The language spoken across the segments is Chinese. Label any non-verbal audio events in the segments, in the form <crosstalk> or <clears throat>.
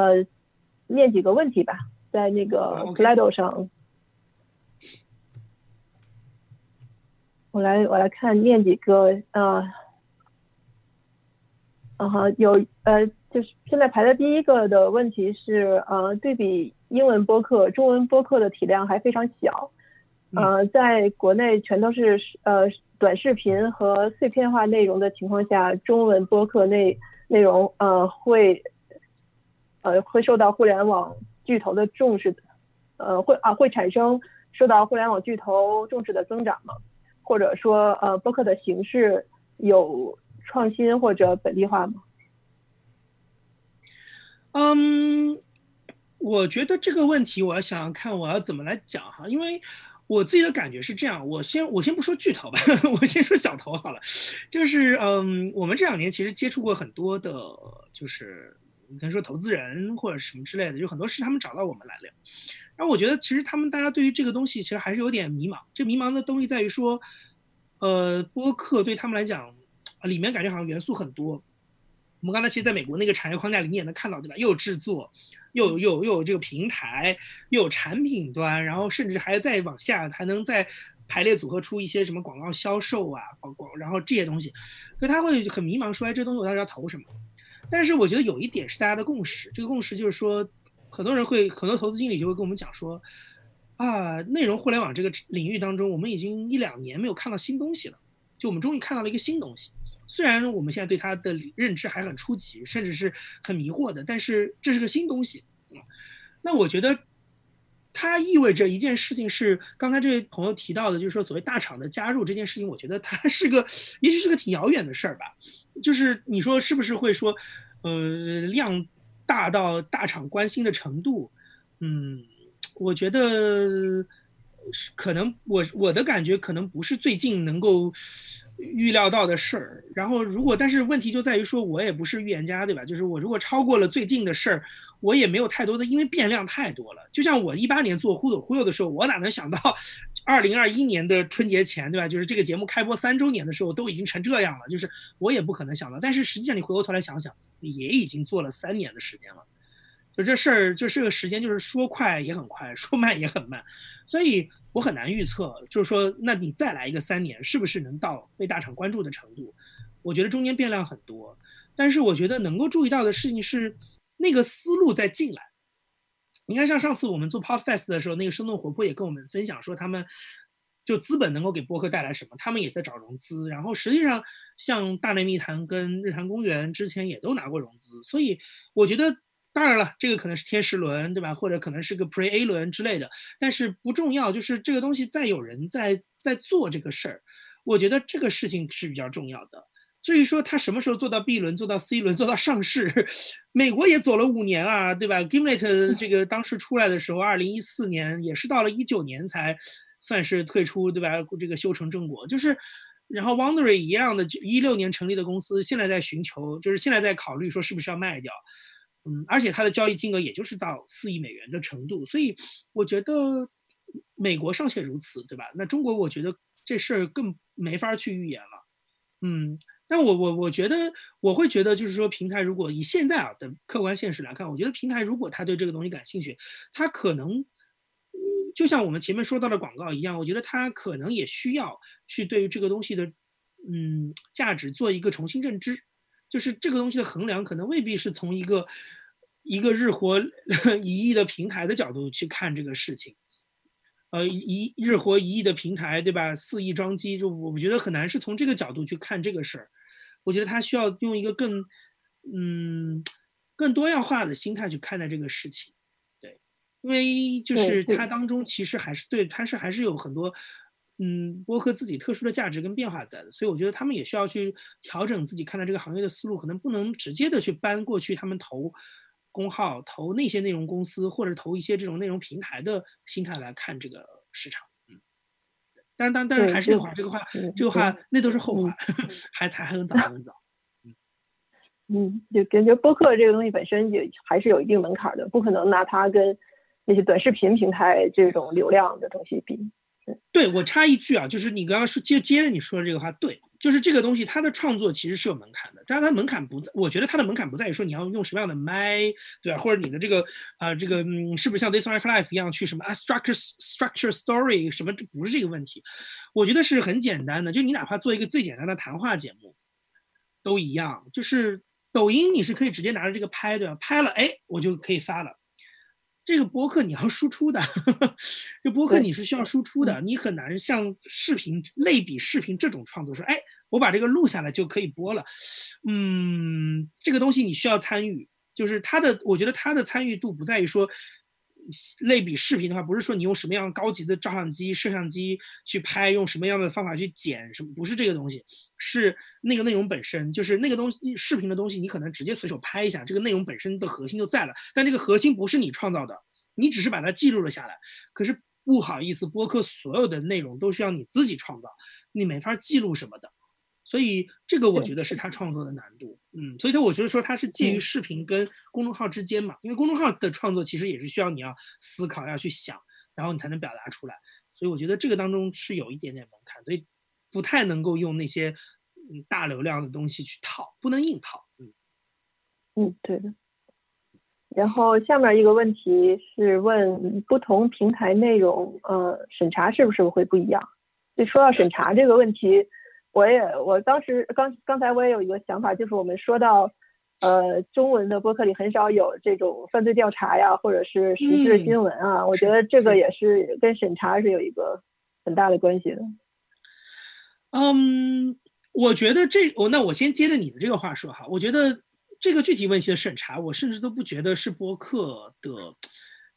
呃念几个问题吧，在那个 Slido 上，我来我来看念几个啊，啊哈，有呃就是现在排在第一个的问题是呃对比英文播客，中文播客的体量还非常小，呃在国内全都是呃短视频和碎片化内容的情况下，中文播客内内容呃会。呃，会受到互联网巨头的重视，呃，会啊会产生受到互联网巨头重视的增长吗？或者说，呃，播客的形式有创新或者本地化吗？嗯，我觉得这个问题，我要想想看我要怎么来讲哈，因为我自己的感觉是这样，我先我先不说巨头吧，<laughs> 我先说小头好了，就是嗯，我们这两年其实接触过很多的，就是。你可以说投资人或者什么之类的，有很多是他们找到我们来了。然后我觉得其实他们大家对于这个东西其实还是有点迷茫。这迷茫的东西在于说，呃，播客对他们来讲，里面感觉好像元素很多。我们刚才其实在美国那个产业框架里面也能看到，对吧？又有制作，又又又有这个平台，又有产品端，然后甚至还要再往下还能再排列组合出一些什么广告销售啊，广广，然后这些东西，所以他会很迷茫，说哎，这东西我到底要投什么？但是我觉得有一点是大家的共识，这个共识就是说，很多人会，很多投资经理就会跟我们讲说，啊，内容互联网这个领域当中，我们已经一两年没有看到新东西了，就我们终于看到了一个新东西，虽然我们现在对它的认知还很初级，甚至是很迷惑的，但是这是个新东西。那我觉得它意味着一件事情是，刚才这位朋友提到的，就是说所谓大厂的加入这件事情，我觉得它是个，也许是个挺遥远的事儿吧。就是你说是不是会说，呃，量大到大厂关心的程度？嗯，我觉得可能我我的感觉可能不是最近能够。预料到的事儿，然后如果但是问题就在于说，我也不是预言家，对吧？就是我如果超过了最近的事儿，我也没有太多的，因为变量太多了。就像我一八年做忽左忽右的时候，我哪能想到，<laughs> 二零二一年的春节前，对吧？就是这个节目开播三周年的时候，都已经成这样了，就是我也不可能想到。但是实际上你回过头来想想，也已经做了三年的时间了。就这事儿，就这个时间，就是说快也很快，说慢也很慢，所以我很难预测。就是说，那你再来一个三年，是不是能到被大厂关注的程度？我觉得中间变量很多，但是我觉得能够注意到的事情是，那个思路在进来。你看，像上次我们做 Podfest 的时候，那个生动活泼也跟我们分享说，他们就资本能够给播客带来什么，他们也在找融资。然后实际上，像大内密谈跟日坛公园之前也都拿过融资，所以我觉得。当然了，这个可能是天使轮，对吧？或者可能是个 Pre A 轮之类的，但是不重要。就是这个东西再有人在在做这个事儿，我觉得这个事情是比较重要的。至于说他什么时候做到 B 轮、做到 C 轮、做到上市，美国也走了五年啊，对吧？Gimlet 这个当时出来的时候，二零一四年也是到了一九年才算是退出，对吧？这个修成正果，就是，然后 Wondery 一样的，一六年成立的公司，现在在寻求，就是现在在考虑说是不是要卖掉。嗯，而且它的交易金额也就是到四亿美元的程度，所以我觉得美国尚且如此，对吧？那中国我觉得这事儿更没法去预言了。嗯，但我我我觉得我会觉得就是说，平台如果以现在啊的客观现实来看，我觉得平台如果他对这个东西感兴趣，他可能就像我们前面说到的广告一样，我觉得他可能也需要去对于这个东西的嗯价值做一个重新认知。就是这个东西的衡量，可能未必是从一个一个日活一亿的平台的角度去看这个事情，呃，一日活一亿的平台，对吧？四亿装机，就我觉得很难是从这个角度去看这个事儿。我觉得他需要用一个更嗯更多样化的心态去看待这个事情，对，因为就是他当中其实还是对，他是还是有很多。嗯，播客自己特殊的价值跟变化在的，所以我觉得他们也需要去调整自己看待这个行业的思路，可能不能直接的去搬过去他们投公号、投那些内容公司或者投一些这种内容平台的心态来看这个市场。嗯，但是但但是还是那话，这个话这个话那都是后话，<laughs> 还还很早很早。嗯嗯，就感觉播客这个东西本身也还是有一定门槛的，不可能拿它跟那些短视频平台这种流量的东西比。对我插一句啊，就是你刚刚说接接着你说的这个话，对，就是这个东西，它的创作其实是有门槛的，但是它门槛不在，我觉得它的门槛不在于说你要用什么样的麦，对吧？或者你的这个啊，这个嗯，是不是像 This Life 一样去什么 structure structure story 什么？这不是这个问题，我觉得是很简单的，就你哪怕做一个最简单的谈话节目，都一样，就是抖音你是可以直接拿着这个拍，对吧？拍了，哎，我就可以发了。这个博客你要输出的，就博客你是需要输出的，你很难像视频类比视频这种创作说，哎，我把这个录下来就可以播了。嗯，这个东西你需要参与，就是它的，我觉得它的参与度不在于说类比视频的话，不是说你用什么样高级的照相机、摄像机去拍，用什么样的方法去剪什么，不是这个东西，是那个内容本身，就是那个东西视频的东西，你可能直接随手拍一下，这个内容本身的核心就在了，但这个核心不是你创造的。你只是把它记录了下来，可是不好意思，播客所有的内容都是要你自己创造，你没法记录什么的，所以这个我觉得是他创作的难度。嗯，所以它我觉得说它是介于视频跟公众号之间嘛，因为公众号的创作其实也是需要你要思考要去想，然后你才能表达出来，所以我觉得这个当中是有一点点门槛，所以不太能够用那些嗯大流量的东西去套，不能硬套。嗯，嗯，对的。然后下面一个问题是问不同平台内容，呃，审查是不是会不一样？就说到审查这个问题，我也我当时刚刚才我也有一个想法，就是我们说到，呃，中文的播客里很少有这种犯罪调查呀，或者是时事新闻啊，我觉得这个也是跟审查是有一个很大的关系的。嗯，我觉得这我那我先接着你的这个话说哈，我觉得。这个具体问题的审查，我甚至都不觉得是播客的，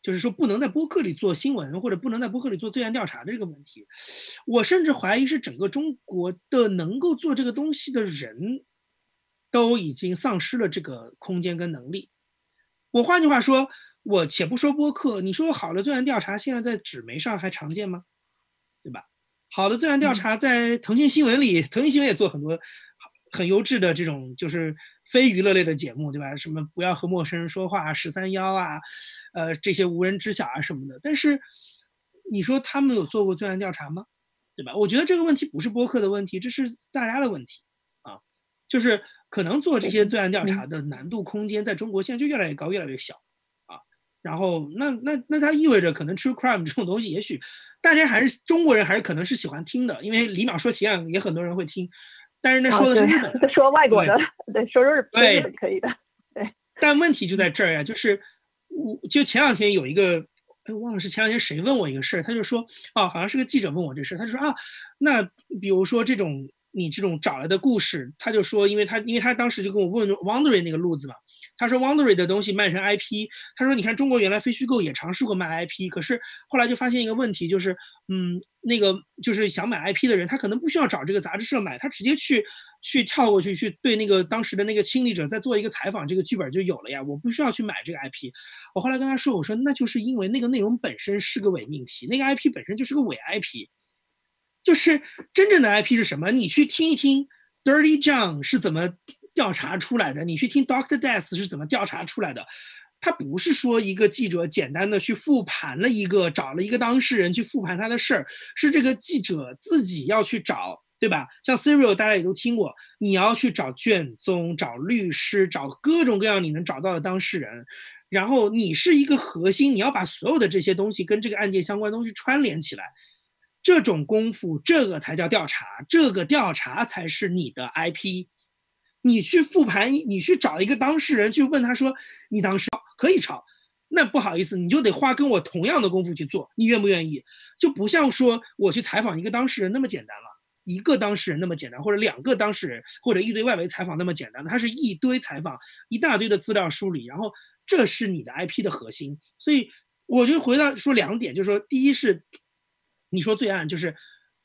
就是说不能在播客里做新闻，或者不能在播客里做罪案调查的这个问题。我甚至怀疑是整个中国的能够做这个东西的人，都已经丧失了这个空间跟能力。我换句话说，我且不说播客，你说好的罪案调查现在在纸媒上还常见吗？对吧？好的罪案调查在腾讯新闻里，腾讯新闻也做很多很优质的这种，就是。非娱乐类的节目，对吧？什么不要和陌生人说话，十三幺啊，呃，这些无人知晓啊什么的。但是，你说他们有做过罪案调查吗？对吧？我觉得这个问题不是播客的问题，这是大家的问题啊。就是可能做这些罪案调查的难度空间在中国现在就越来越高，越来越小啊。然后，那那那它意味着可能 true crime 这种东西，也许大家还是中国人还是可能是喜欢听的，因为李淼说奇案也很多人会听。但是那说的是日 <laughs> 本，说外国的，对，说日本对可以的，对。但问题就在这儿呀，就是我就前两天有一个，忘了是前两天谁问我一个事儿，他就说，哦，好像是个记者问我这事儿，他就说啊，那比如说这种你这种找来的故事，他就说，因为他因为他当时就跟我问 Wondering 那个路子嘛。他说，Wondery 的东西卖成 IP。他说，你看中国原来非虚构也尝试过卖 IP，可是后来就发现一个问题，就是，嗯，那个就是想买 IP 的人，他可能不需要找这个杂志社买，他直接去去跳过去，去对那个当时的那个亲历者再做一个采访，这个剧本就有了呀。我不需要去买这个 IP。我后来跟他说，我说那就是因为那个内容本身是个伪命题，那个 IP 本身就是个伪 IP，就是真正的 IP 是什么？你去听一听 Dirty John 是怎么。调查出来的，你去听 Doctor Death 是怎么调查出来的？他不是说一个记者简单的去复盘了一个，找了一个当事人去复盘他的事儿，是这个记者自己要去找，对吧？像 Serial 大家也都听过，你要去找卷宗、找律师、找各种各样你能找到的当事人，然后你是一个核心，你要把所有的这些东西跟这个案件相关东西串联起来，这种功夫，这个才叫调查，这个调查才是你的 IP。你去复盘，你去找一个当事人去问他说：“你当时可以抄，那不好意思，你就得花跟我同样的功夫去做，你愿不愿意？就不像说我去采访一个当事人那么简单了，一个当事人那么简单，或者两个当事人，或者一堆外围采访那么简单，它是一堆采访，一大堆的资料梳理，然后这是你的 IP 的核心。所以我就回到说两点，就是说，第一是你说罪案，就是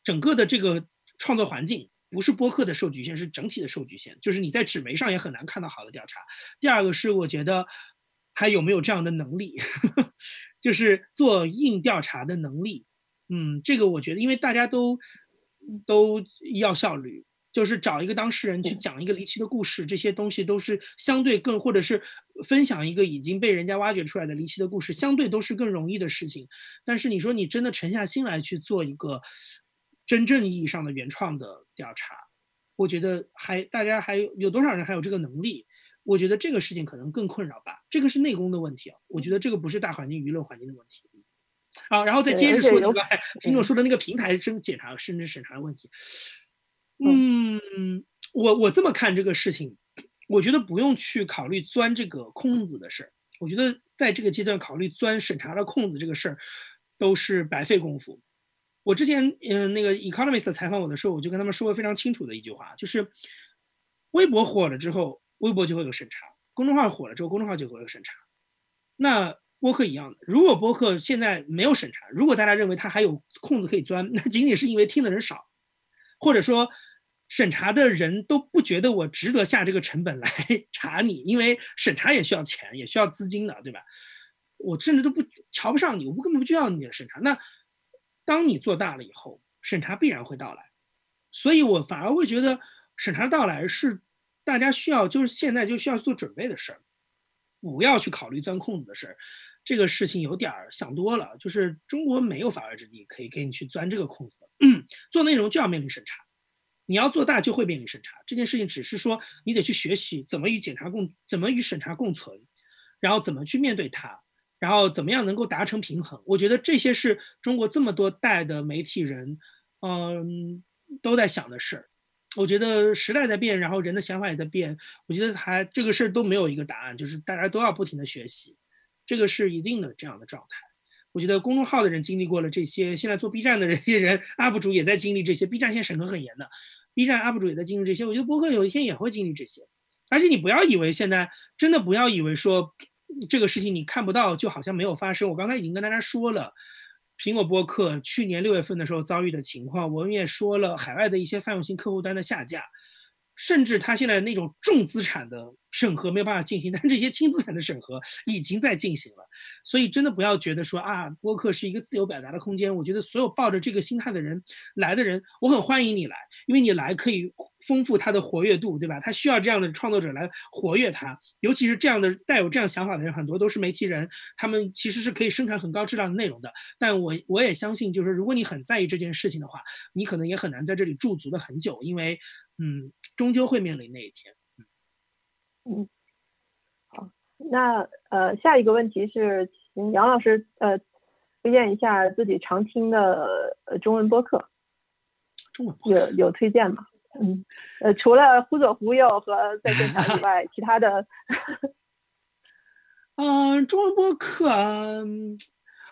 整个的这个创作环境。不是播客的受局限，是整体的受局限。就是你在纸媒上也很难看到好的调查。第二个是，我觉得还有没有这样的能力，<laughs> 就是做硬调查的能力。嗯，这个我觉得，因为大家都都要效率，就是找一个当事人去讲一个离奇的故事，这些东西都是相对更，或者是分享一个已经被人家挖掘出来的离奇的故事，相对都是更容易的事情。但是你说你真的沉下心来去做一个。真正意义上的原创的调查，我觉得还大家还有有多少人还有这个能力？我觉得这个事情可能更困扰吧。这个是内功的问题啊，我觉得这个不是大环境舆论环境的问题。好，然后再接着说那个听众说的那个平台审检查甚至审查的问题。嗯，我我这么看这个事情，我觉得不用去考虑钻这个空子的事儿。我觉得在这个阶段考虑钻审查的空子这个事儿，都是白费功夫。我之前嗯那个 Economist 采访我的时候，我就跟他们说过非常清楚的一句话，就是微博火了之后，微博就会有审查；公众号火了之后，公众号就会有审查。那播客一样的，如果播客现在没有审查，如果大家认为它还有空子可以钻，那仅仅是因为听的人少，或者说。审查的人都不觉得我值得下这个成本来 <laughs> 查你，因为审查也需要钱，也需要资金的，对吧？我甚至都不瞧不上你，我根本不需要你的审查。那当你做大了以后，审查必然会到来，所以我反而会觉得审查到来是大家需要，就是现在就需要做准备的事儿，不要去考虑钻空子的事儿。这个事情有点想多了，就是中国没有法外之地可以给你去钻这个空子的，<clears throat> 做内容就要面临审查。你要做大就会面临审查，这件事情只是说你得去学习怎么与检查共，怎么与审查共存，然后怎么去面对它，然后怎么样能够达成平衡。我觉得这些是中国这么多代的媒体人，嗯，都在想的事儿。我觉得时代在变，然后人的想法也在变。我觉得还这个事儿都没有一个答案，就是大家都要不停的学习，这个是一定的这样的状态。我觉得公众号的人经历过了这些，现在做 B 站的人，些人 UP 主也在经历这些。B 站现在审核很严的。B 站 UP 主也在经历这些，我觉得博客有一天也会经历这些，而且你不要以为现在真的不要以为说这个事情你看不到就好像没有发生。我刚才已经跟大家说了，苹果播客去年六月份的时候遭遇的情况，我们也说了海外的一些泛用型客户端的下架。甚至他现在那种重资产的审核没有办法进行，但这些轻资产的审核已经在进行了。所以真的不要觉得说啊，播客是一个自由表达的空间。我觉得所有抱着这个心态的人来的人，我很欢迎你来，因为你来可以丰富它的活跃度，对吧？它需要这样的创作者来活跃它，尤其是这样的带有这样想法的人，很多都是媒体人，他们其实是可以生产很高质量的内容的。但我我也相信，就是如果你很在意这件事情的话，你可能也很难在这里驻足的很久，因为嗯。终究会面临那一天。嗯，好，那呃，下一个问题是，请杨老师呃推荐一下自己常听的呃中文播客。中文有有推荐吗？嗯，<laughs> 呃，除了忽左忽右和在现场以 <laughs> 外，其他的。嗯，中文播客。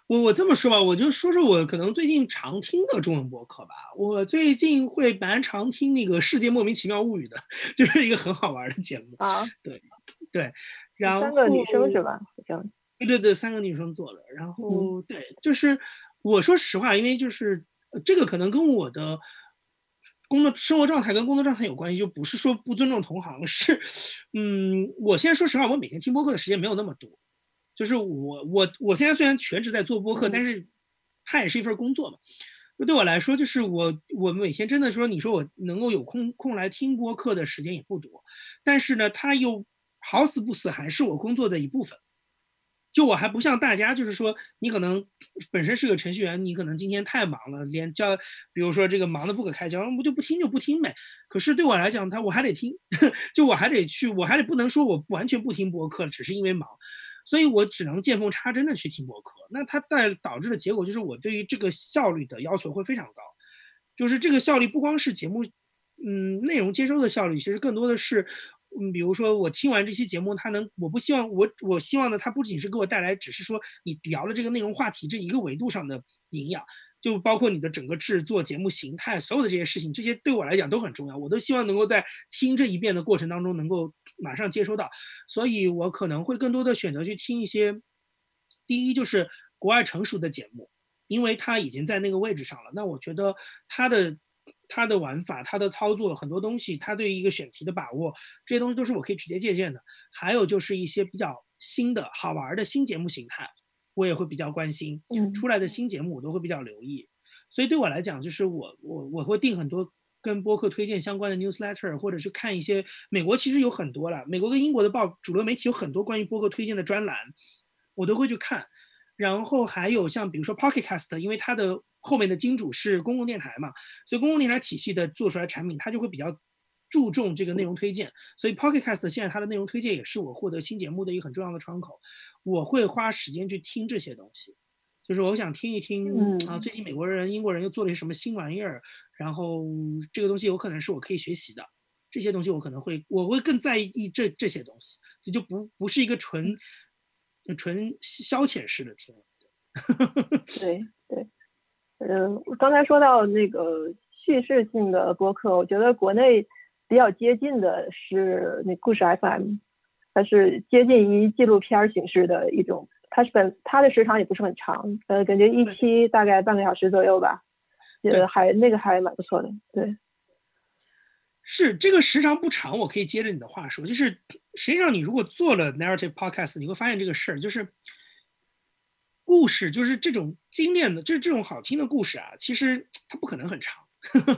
我我这么说吧，我就说说我可能最近常听的中文播客吧。我最近会蛮常听那个《世界莫名其妙物语》的，<laughs> 就是一个很好玩的节目啊。对对，然后三个女生是吧？好像对对对，三个女生做的。然后对，就是我说实话，因为就是这个可能跟我的工作生活状态跟工作状态有关系，就不是说不尊重同行，<laughs> 是嗯，我现在说实话，我每天听播客的时间没有那么多。就是我我我现在虽然全职在做播客，但是它也是一份工作嘛。就对我来说，就是我我每天真的说，你说我能够有空空来听播客的时间也不多，但是呢，它又好死不死还是我工作的一部分。就我还不像大家，就是说你可能本身是个程序员，你可能今天太忙了，连交比如说这个忙得不可开交，我就不听就不听呗。可是对我来讲，他我还得听，<laughs> 就我还得去，我还得不能说我完全不听播客，只是因为忙。所以我只能见缝插针的去听播客，那它带导致的结果就是我对于这个效率的要求会非常高，就是这个效率不光是节目，嗯，内容接收的效率，其实更多的是，嗯，比如说我听完这期节目，它能，我不希望我我希望呢，它不仅是给我带来，只是说你聊的这个内容话题这一个维度上的营养。就包括你的整个制作节目形态，所有的这些事情，这些对我来讲都很重要。我都希望能够在听这一遍的过程当中，能够马上接收到。所以我可能会更多的选择去听一些，第一就是国外成熟的节目，因为它已经在那个位置上了。那我觉得它的它的玩法、它的操作很多东西，它对于一个选题的把握，这些东西都是我可以直接借鉴的。还有就是一些比较新的好玩的新节目形态。我也会比较关心，出来的新节目我都会比较留意，所以对我来讲，就是我我我会定很多跟播客推荐相关的 newsletter，或者是看一些美国其实有很多了，美国跟英国的报主流媒体有很多关于播客推荐的专栏，我都会去看。然后还有像比如说 Pocket Cast，因为它的后面的金主是公共电台嘛，所以公共电台体系的做出来产品，它就会比较注重这个内容推荐，所以 Pocket Cast 现在它的内容推荐也是我获得新节目的一个很重要的窗口。我会花时间去听这些东西，就是我想听一听啊，最近美国人、英国人又做了些什么新玩意儿，然后这个东西有可能是我可以学习的，这些东西我可能会我会更在意这这些东西，这就不不是一个纯纯消遣式的听。对 <laughs> 对，嗯，刚才说到那个叙事性的播客，我觉得国内比较接近的是那故事 FM，它是接近于纪录片形式的一种，它是本它的时长也不是很长，呃，感觉一期大概半个小时左右吧，呃，还那个还蛮不错的，对。是这个时长不长，我可以接着你的话说，就是实际上你如果做了 narrative podcast，你会发现这个事儿就是。故事就是这种精炼的，就是这种好听的故事啊，其实它不可能很长，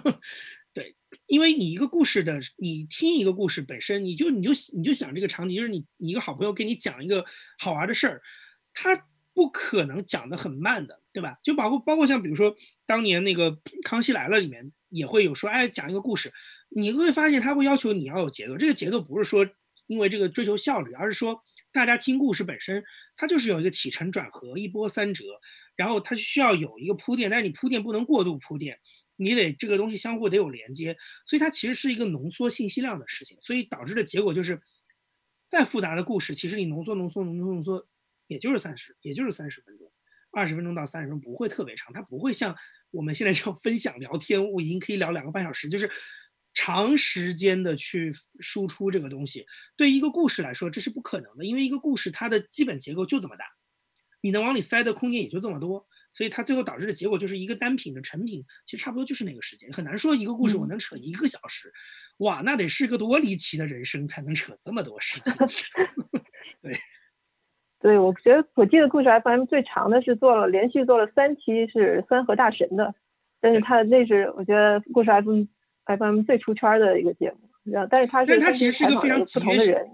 <laughs> 对，因为你一个故事的，你听一个故事本身，你就你就你就想这个场景，就是你你一个好朋友给你讲一个好玩的事儿，他不可能讲的很慢的，对吧？就包括包括像比如说当年那个《康熙来了》里面也会有说，哎，讲一个故事，你会发现他会要求你要有节奏，这个节奏不是说因为这个追求效率，而是说。大家听故事本身，它就是有一个起承转合、一波三折，然后它需要有一个铺垫，但是你铺垫不能过度铺垫，你得这个东西相互得有连接，所以它其实是一个浓缩信息量的事情，所以导致的结果就是，再复杂的故事，其实你浓缩、浓缩、浓缩、浓缩，也就是三十，也就是三十分钟，二十分钟到三十分钟不会特别长，它不会像我们现在这样分享聊天，我已经可以聊两个半小时，就是。长时间的去输出这个东西，对一个故事来说这是不可能的，因为一个故事它的基本结构就这么大，你能往里塞的空间也就这么多，所以它最后导致的结果就是一个单品的成品，其实差不多就是那个时间，很难说一个故事我能扯一个小时，哇，那得是个多离奇的人生才能扯这么多时间。<laughs> 对，<laughs> 对我觉得我记得故事 FM 最长的是做了连续做了三期是三和大神的，但是他那是我觉得故事 FM。FM 最出圈的一个节目，但是它是，但它其实是一个非常不同的人，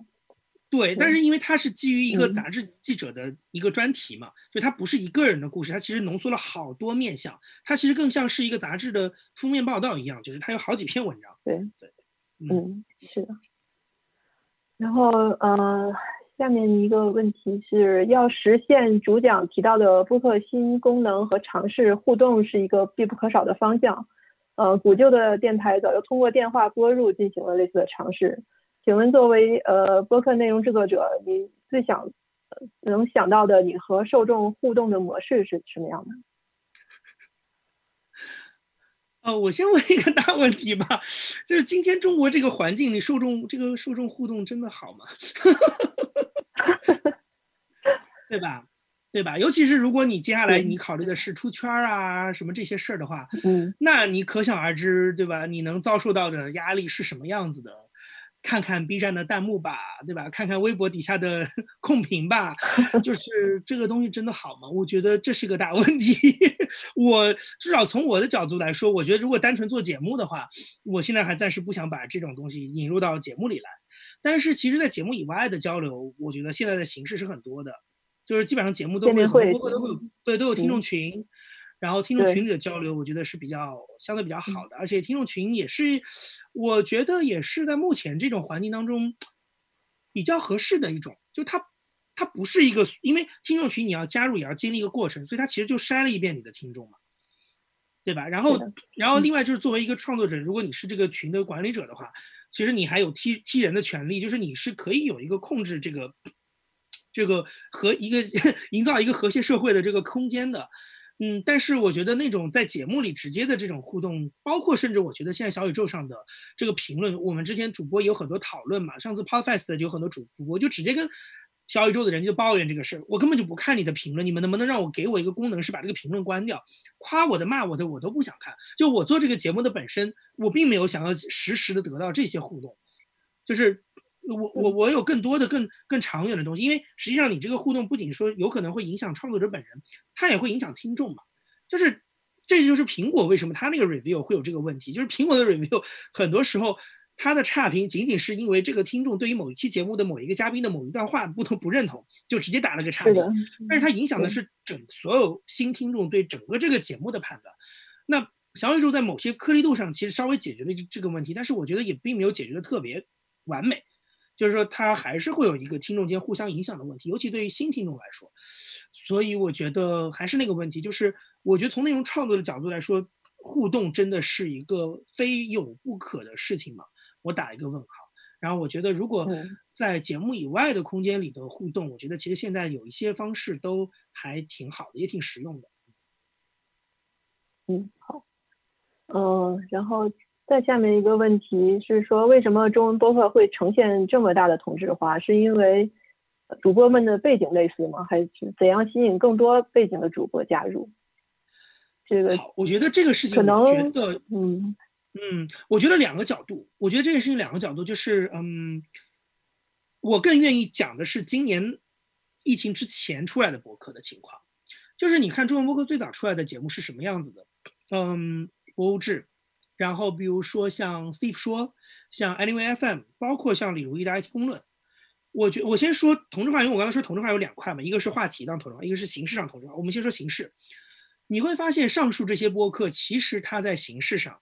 对，但是因为它是基于一个杂志记者的一个专题嘛，就它不是一个人的故事，它其实浓缩了好多面相，它其实更像是一个杂志的封面报道一样，就是它有好几篇文章。对对，嗯，是的。然后呃，下面一个问题是要实现主讲提到的播客新功能和尝试互动，是一个必不可少的方向。呃，古旧的电台早就通过电话拨入进行了类似的尝试。请问，作为呃播客内容制作者，你最想能想到的你和受众互动的模式是什么样的？哦，<laughs> 我先问一个大问题吧，就是今天中国这个环境，你受众这个受众互动真的好吗？<laughs> <laughs> 对吧？对吧？尤其是如果你接下来你考虑的是出圈啊什么这些事儿的话，嗯，那你可想而知，对吧？你能遭受到的压力是什么样子的？看看 B 站的弹幕吧，对吧？看看微博底下的 <laughs> 控评吧，<laughs> 就是这个东西真的好吗？我觉得这是个大问题。<laughs> 我至少从我的角度来说，我觉得如果单纯做节目的话，我现在还暂时不想把这种东西引入到节目里来。但是其实，在节目以外的交流，我觉得现在的形式是很多的。就是基本上节目都会，播客都会有，对，都有听众群，然后听众群里的交流，我觉得是比较相对比较好的，而且听众群也是，我觉得也是在目前这种环境当中比较合适的一种，就它它不是一个，因为听众群你要加入也要经历一个过程，所以它其实就筛了一遍你的听众嘛，对吧？然后然后另外就是作为一个创作者，如果你是这个群的管理者的话，其实你还有踢踢人的权利，就是你是可以有一个控制这个。这个和一个 <laughs> 营造一个和谐社会的这个空间的，嗯，但是我觉得那种在节目里直接的这种互动，包括甚至我觉得现在小宇宙上的这个评论，我们之前主播有很多讨论嘛，上次 Podcast 有很多主播就直接跟小宇宙的人就抱怨这个事儿，我根本就不看你的评论，你们能不能让我给我一个功能是把这个评论关掉，夸我的骂我的我都不想看，就我做这个节目的本身，我并没有想要实时的得到这些互动，就是。我我我有更多的更更长远的东西，因为实际上你这个互动不仅说有可能会影响创作者本人，它也会影响听众嘛。就是这就是苹果为什么它那个 review 会有这个问题，就是苹果的 review 很多时候它的差评仅仅是因为这个听众对于某一期节目的某一个嘉宾的某一段话不同不认同，就直接打了个差评。但是它影响的是整所有新听众对整个这个节目的判断。那小宇宙在某些颗粒度上其实稍微解决了这个问题，但是我觉得也并没有解决的特别完美，就是说它还是会有一个听众间互相影响的问题，尤其对于新听众来说。所以我觉得还是那个问题，就是我觉得从内容创作的角度来说，互动真的是一个非有不可的事情吗？我打一个问号。然后我觉得，如果在节目以外的空间里的互动，我觉得其实现在有一些方式都还挺好的，也挺实用的。嗯，好。嗯，然后再下面一个问题是说，为什么中文播客会呈现这么大的同质化？是因为主播们的背景类似吗？还是怎样吸引更多背景的主播加入？这个，我觉得这个事情，可能觉得，嗯嗯，我觉得两个角度，我觉得这个事情两个角度，就是嗯，我更愿意讲的是今年疫情之前出来的博客的情况，就是你看中文博客最早出来的节目是什么样子的？嗯，博物志，然后比如说像 Steve 说，像 Anyway FM，包括像李如意的 IT 公论。我觉我先说同质化，因为我刚才说同质化有两块嘛，一个是话题上同质化，一个是形式上同质化。我们先说形式，你会发现上述这些播客其实它在形式上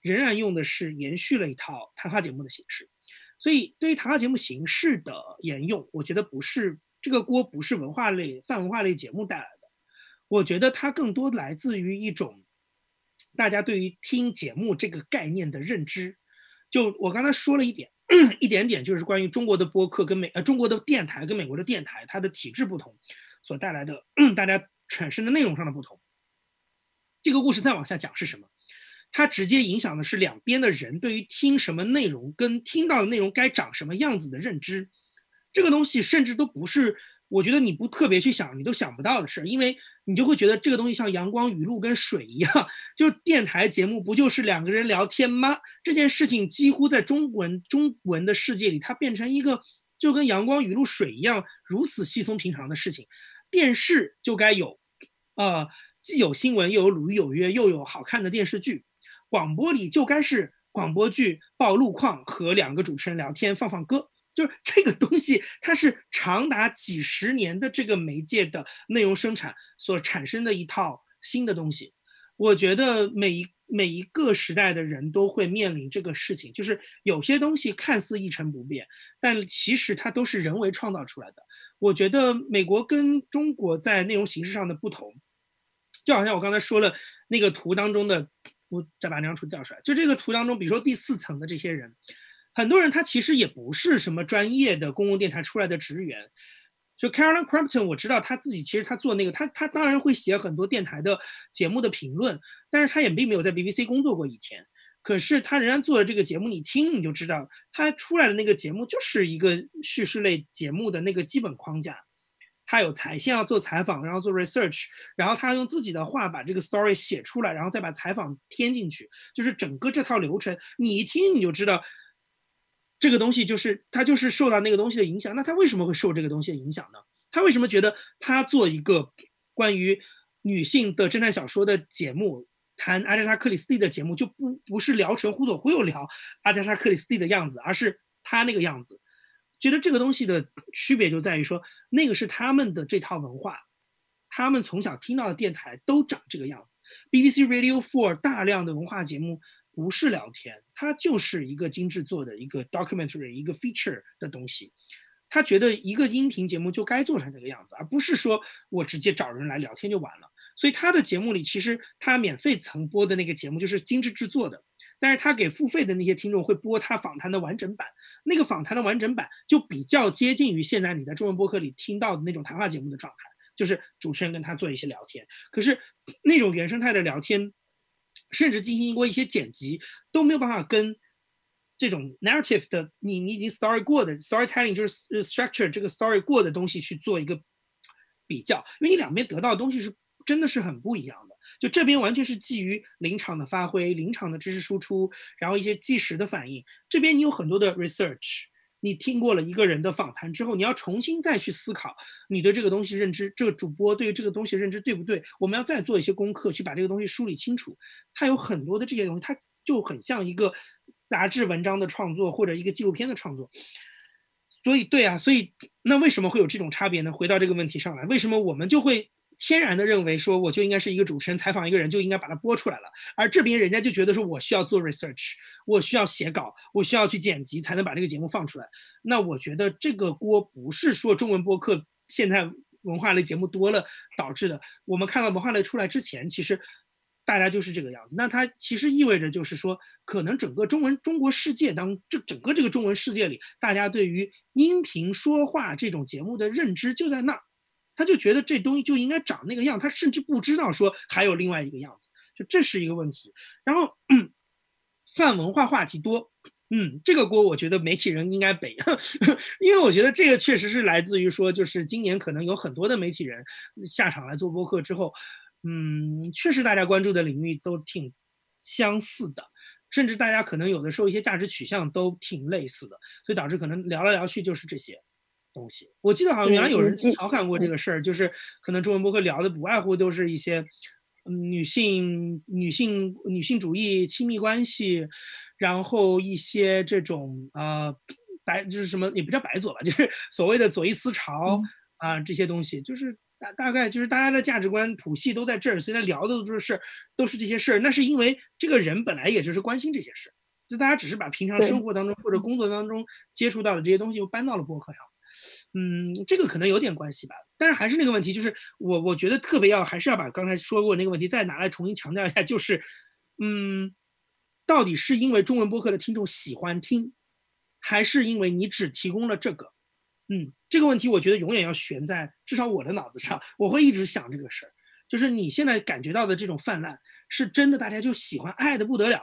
仍然用的是延续了一套谈话节目的形式，所以对于谈话节目形式的沿用，我觉得不是这个锅不是文化类泛文化类节目带来的，我觉得它更多来自于一种大家对于听节目这个概念的认知。就我刚才说了一点。<clears throat> 一点点就是关于中国的播客跟美呃中国的电台跟美国的电台它的体制不同所带来的 <clears throat> 大家产生的内容上的不同。这个故事再往下讲是什么？它直接影响的是两边的人对于听什么内容跟听到的内容该长什么样子的认知。这个东西甚至都不是。我觉得你不特别去想，你都想不到的事，因为你就会觉得这个东西像阳光、雨露跟水一样，<laughs> 就电台节目不就是两个人聊天吗？这件事情几乎在中文中文的世界里，它变成一个就跟阳光、雨露、水一样如此稀松平常的事情。电视就该有，呃，既有新闻，又有鲁豫有约，又有好看的电视剧。广播里就该是广播剧报路况和两个主持人聊天，放放歌。就是这个东西，它是长达几十年的这个媒介的内容生产所产生的一套新的东西。我觉得每一每一个时代的人都会面临这个事情，就是有些东西看似一成不变，但其实它都是人为创造出来的。我觉得美国跟中国在内容形式上的不同，就好像我刚才说了那个图当中的，我再把那张图调出来，就这个图当中，比如说第四层的这些人。很多人他其实也不是什么专业的公共电台出来的职员，就 Caroline Crampton，我知道他自己其实他做那个，他他当然会写很多电台的节目的评论，但是他也并没有在 BBC 工作过一天，可是他仍然做了这个节目，你听你就知道，他出来的那个节目就是一个叙事类节目的那个基本框架，他有采先要做采访，然后做 research，然后他用自己的话把这个 story 写出来，然后再把采访添进去，就是整个这套流程，你一听你就知道。这个东西就是他就是受到那个东西的影响，那他为什么会受这个东西的影响呢？他为什么觉得他做一个关于女性的侦探小说的节目，谈阿加莎克里斯蒂的节目就不不是聊成忽左忽右聊阿加莎克里斯蒂的样子，而是他那个样子？觉得这个东西的区别就在于说，那个是他们的这套文化，他们从小听到的电台都长这个样子。BBC Radio Four 大量的文化节目。不是聊天，它就是一个精致做的一个 documentary，一个 feature 的东西。他觉得一个音频节目就该做成这个样子，而不是说我直接找人来聊天就完了。所以他的节目里，其实他免费曾播的那个节目就是精致制作的，但是他给付费的那些听众会播他访谈的完整版。那个访谈的完整版就比较接近于现在你在中文播客里听到的那种谈话节目的状态，就是主持人跟他做一些聊天。可是那种原生态的聊天。甚至进行过一些剪辑，都没有办法跟这种 narrative 的你你已经 story 过的 storytelling 就是 structure 这个 story 过的东西去做一个比较，因为你两边得到的东西是真的是很不一样的。就这边完全是基于临场的发挥、临场的知识输出，然后一些即时的反应。这边你有很多的 research。你听过了一个人的访谈之后，你要重新再去思考你对这个东西认知，这个主播对于这个东西认知对不对？我们要再做一些功课，去把这个东西梳理清楚。它有很多的这些东西，它就很像一个杂志文章的创作或者一个纪录片的创作。所以，对啊，所以那为什么会有这种差别呢？回到这个问题上来，为什么我们就会天然的认为说我就应该是一个主持人采访一个人就应该把它播出来了，而这边人家就觉得说我需要做 research，我需要写稿，我需要去剪辑才能把这个节目放出来。那我觉得这个锅不是说中文播客现在文化类节目多了导致的。我们看到文化类出来之前，其实大家就是这个样子。那它其实意味着就是说，可能整个中文中国世界当这整个这个中文世界里，大家对于音频说话这种节目的认知就在那儿。他就觉得这东西就应该长那个样，他甚至不知道说还有另外一个样子，就这是一个问题。然后嗯泛文化话题多，嗯，这个锅我觉得媒体人应该背，<laughs> 因为我觉得这个确实是来自于说，就是今年可能有很多的媒体人下场来做播客之后，嗯，确实大家关注的领域都挺相似的，甚至大家可能有的时候一些价值取向都挺类似的，所以导致可能聊来聊去就是这些。东西，我记得好像原来有人调侃过这个事儿，就是可能中文博客聊的不外乎都是一些，嗯，女性、女性、女性主义、亲密关系，然后一些这种呃白就是什么也不叫白左吧，就是所谓的左翼思潮啊这些东西，就是大大概就是大家的价值观谱系都在这儿，所以他聊的都是都是这些事儿。那是因为这个人本来也就是关心这些事，就大家只是把平常生活当中或者工作当中接触到的这些东西又搬到了博客上。嗯，这个可能有点关系吧，但是还是那个问题，就是我我觉得特别要还是要把刚才说过那个问题再拿来重新强调一下，就是，嗯，到底是因为中文播客的听众喜欢听，还是因为你只提供了这个？嗯，这个问题我觉得永远要悬在至少我的脑子上，我会一直想这个事儿，就是你现在感觉到的这种泛滥，是真的大家就喜欢爱的不得了。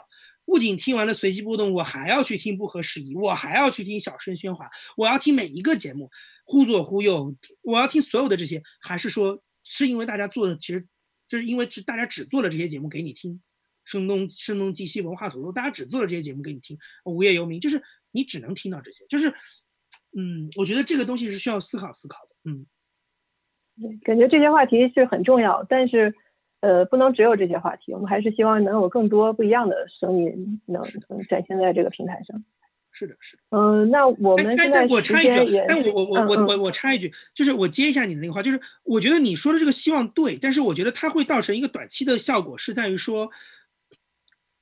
不仅听完了随机波动，我还要去听不合时宜，我还要去听小声喧哗，我要听每一个节目，忽左忽右，我要听所有的这些，还是说是因为大家做的，其实就是因为只大家只做了这些节目给你听，声东声东击西，文化所说，大家只做了这些节目给你听，无业游民，就是你只能听到这些，就是，嗯，我觉得这个东西是需要思考思考的，嗯，感觉这些话题是很重要，但是。呃，不能只有这些话题，我们还是希望能有更多不一样的声音能能展现在这个平台上。是的，是的。嗯，那我们现在我插一句，但我我我我我我插一句，就是我接一下你的那个话，就是我觉得你说的这个希望对，但是我觉得它会造成一个短期的效果，是在于说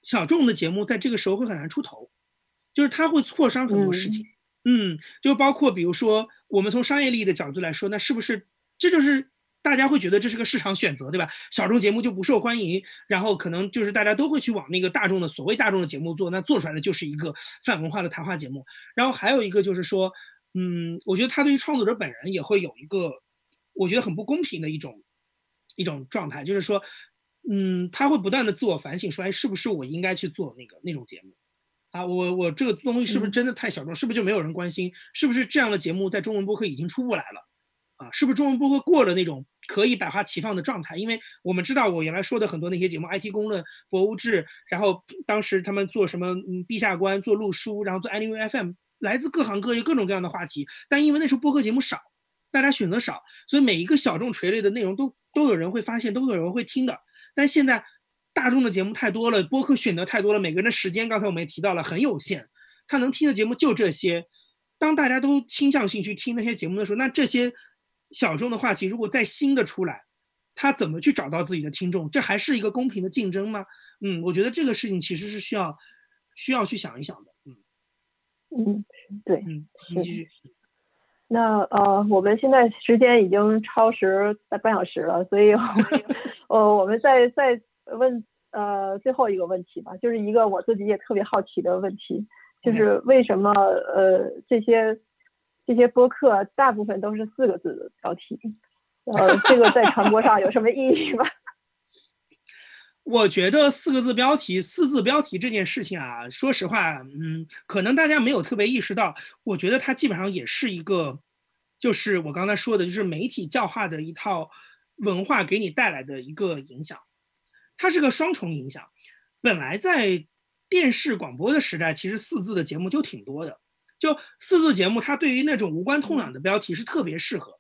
小众的节目在这个时候会很难出头，就是它会挫伤很多事情。嗯，就包括比如说我们从商业利益的角度来说，那是不是这就是？大家会觉得这是个市场选择，对吧？小众节目就不受欢迎，然后可能就是大家都会去往那个大众的所谓大众的节目做，那做出来的就是一个泛文化的谈话节目。然后还有一个就是说，嗯，我觉得他对于创作者本人也会有一个，我觉得很不公平的一种一种状态，就是说，嗯，他会不断的自我反省，说，哎，是不是我应该去做那个那种节目？啊，我我这个东西是不是真的太小众？是不是就没有人关心？是不是这样的节目在中文播客已经出不来了？啊，是不是中文播客过了那种可以百花齐放的状态？因为我们知道，我原来说的很多那些节目，IT 公论、博物志，然后当时他们做什么，嗯，陛下观，做录书，然后做 Anyway FM，来自各行各业各种各样的话题。但因为那时候播客节目少，大家选择少，所以每一个小众垂类的内容都都有人会发现，都有人会听的。但现在大众的节目太多了，播客选择太多了，每个人的时间，刚才我们也提到了，很有限，他能听的节目就这些。当大家都倾向性去听那些节目的时候，那这些。小众的话题，如果再新的出来，他怎么去找到自己的听众？这还是一个公平的竞争吗？嗯，我觉得这个事情其实是需要需要去想一想的。嗯嗯，对，嗯，你继续。那呃，我们现在时间已经超时半小时了，所以 <laughs> 呃，我们再再问呃最后一个问题吧，就是一个我自己也特别好奇的问题，就是为什么呃这些。这些播客大部分都是四个字的标题，呃，这个在传播上有什么意义吗？<laughs> 我觉得四个字标题、四字标题这件事情啊，说实话，嗯，可能大家没有特别意识到。我觉得它基本上也是一个，就是我刚才说的，就是媒体教化的一套文化给你带来的一个影响。它是个双重影响。本来在电视广播的时代，其实四字的节目就挺多的。就四字节目，它对于那种无关痛痒的标题是特别适合，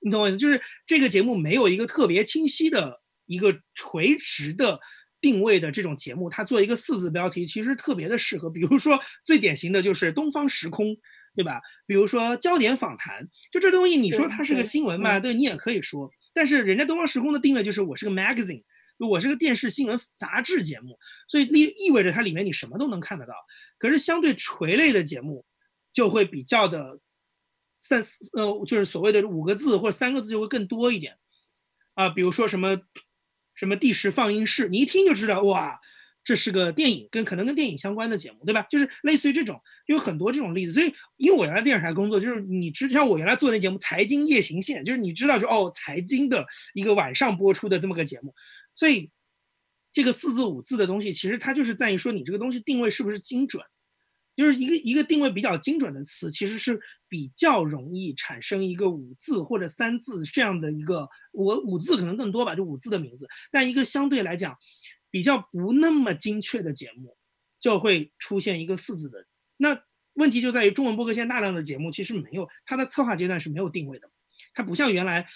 你懂我意思？就是这个节目没有一个特别清晰的一个垂直的定位的这种节目，它做一个四字标题其实特别的适合。比如说最典型的就是东方时空，对吧？比如说焦点访谈，就这东西，你说它是个新闻吧？对你也可以说，但是人家东方时空的定位就是我是个 magazine，我是个电视新闻杂志节目，所以意意味着它里面你什么都能看得到。可是相对垂类的节目，就会比较的三呃，就是所谓的五个字或者三个字就会更多一点啊，比如说什么什么第十放映室，你一听就知道哇。这是个电影，跟可能跟电影相关的节目，对吧？就是类似于这种，有很多这种例子。所以，因为我原来电视台工作，就是你知像我原来做那节目《财经夜行线》，就是你知道，就哦，财经的一个晚上播出的这么个节目。所以，这个四字五字的东西，其实它就是在于说你这个东西定位是不是精准，就是一个一个定位比较精准的词，其实是比较容易产生一个五字或者三字这样的一个，我五字可能更多吧，就五字的名字，但一个相对来讲。比较不那么精确的节目，就会出现一个四字的。那问题就在于中文播客现大量的节目其实没有它的策划阶段是没有定位的，它不像原来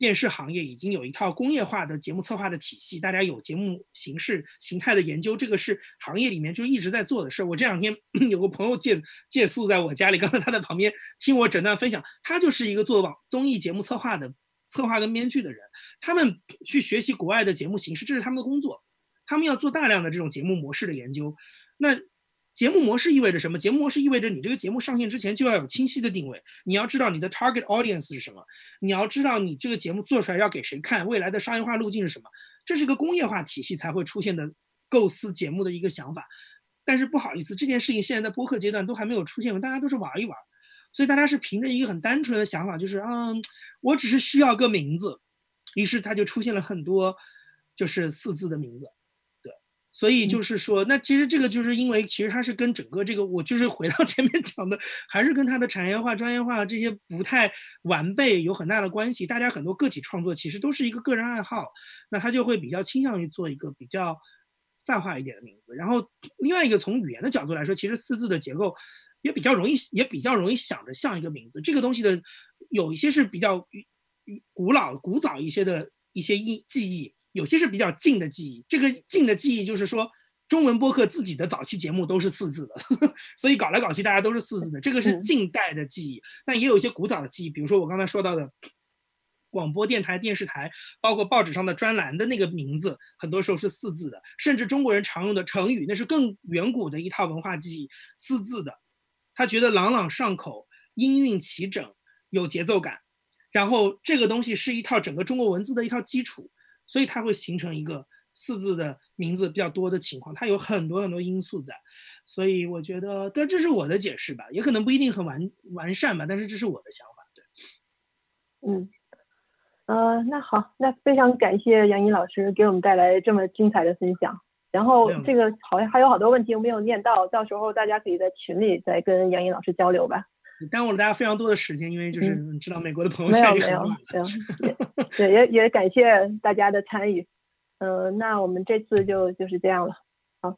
电视行业已经有一套工业化的节目策划的体系，大家有节目形式形态的研究，这个是行业里面就一直在做的事儿。我这两天 <clears throat> 有个朋友借借宿在我家里，刚才他在旁边听我诊断分享，他就是一个做网综艺节目策划的策划跟编剧的人，他们去学习国外的节目形式，这是他们的工作。他们要做大量的这种节目模式的研究，那节目模式意味着什么？节目模式意味着你这个节目上线之前就要有清晰的定位，你要知道你的 target audience 是什么，你要知道你这个节目做出来要给谁看，未来的商业化路径是什么，这是个工业化体系才会出现的构思节目的一个想法。但是不好意思，这件事情现在在播客阶段都还没有出现，大家都是玩一玩，所以大家是凭着一个很单纯的想法，就是嗯，我只是需要个名字，于是它就出现了很多就是四字的名字。所以就是说，那其实这个就是因为，其实它是跟整个这个，我就是回到 <laughs> 前面讲的，还是跟它的产业化、专业化这些不太完备有很大的关系。大家很多个体创作其实都是一个个人爱好，那他就会比较倾向于做一个比较泛化一点的名字。然后另外一个从语言的角度来说，其实四字的结构也比较容易，也比较容易想着像一个名字。这个东西的有一些是比较古老、古早一些的一些忆记忆。有些是比较近的记忆，这个近的记忆就是说，中文播客自己的早期节目都是四字的，<laughs> 所以搞来搞去大家都是四字的，这个是近代的记忆。但也有一些古早的记忆，比如说我刚才说到的广播电台、电视台，包括报纸上的专栏的那个名字，很多时候是四字的，甚至中国人常用的成语，那是更远古的一套文化记忆，四字的，他觉得朗朗上口、音韵齐整、有节奏感，然后这个东西是一套整个中国文字的一套基础。所以它会形成一个四字的名字比较多的情况，它有很多很多因素在，所以我觉得，但这是我的解释吧，也可能不一定很完完善吧，但是这是我的想法，对。嗯，呃，那好，那非常感谢杨怡老师给我们带来这么精彩的分享，然后这个好像还有好多问题我没有念到，到时候大家可以在群里再跟杨怡老师交流吧。耽误了大家非常多的时间，因为就是知道美国的朋友现在也很忙。对，也也感谢大家的参与。嗯，那我们这次就就是这样了。好，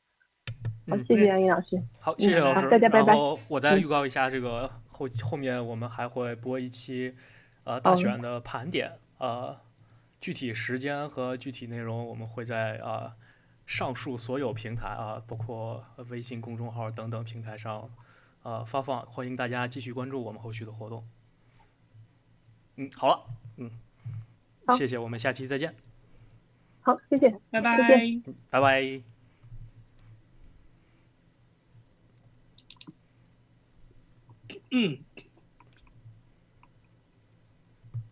好，谢谢杨毅老师。好，谢谢老师。大家拜拜。然后我再预告一下，这个后后面我们还会播一期呃大选的盘点。呃，具体时间和具体内容我们会在啊上述所有平台啊，包括微信公众号等等平台上。呃，发放，欢迎大家继续关注我们后续的活动。嗯，好了，嗯，谢谢，我们下期再见。好，谢谢，拜拜，拜拜。嗯。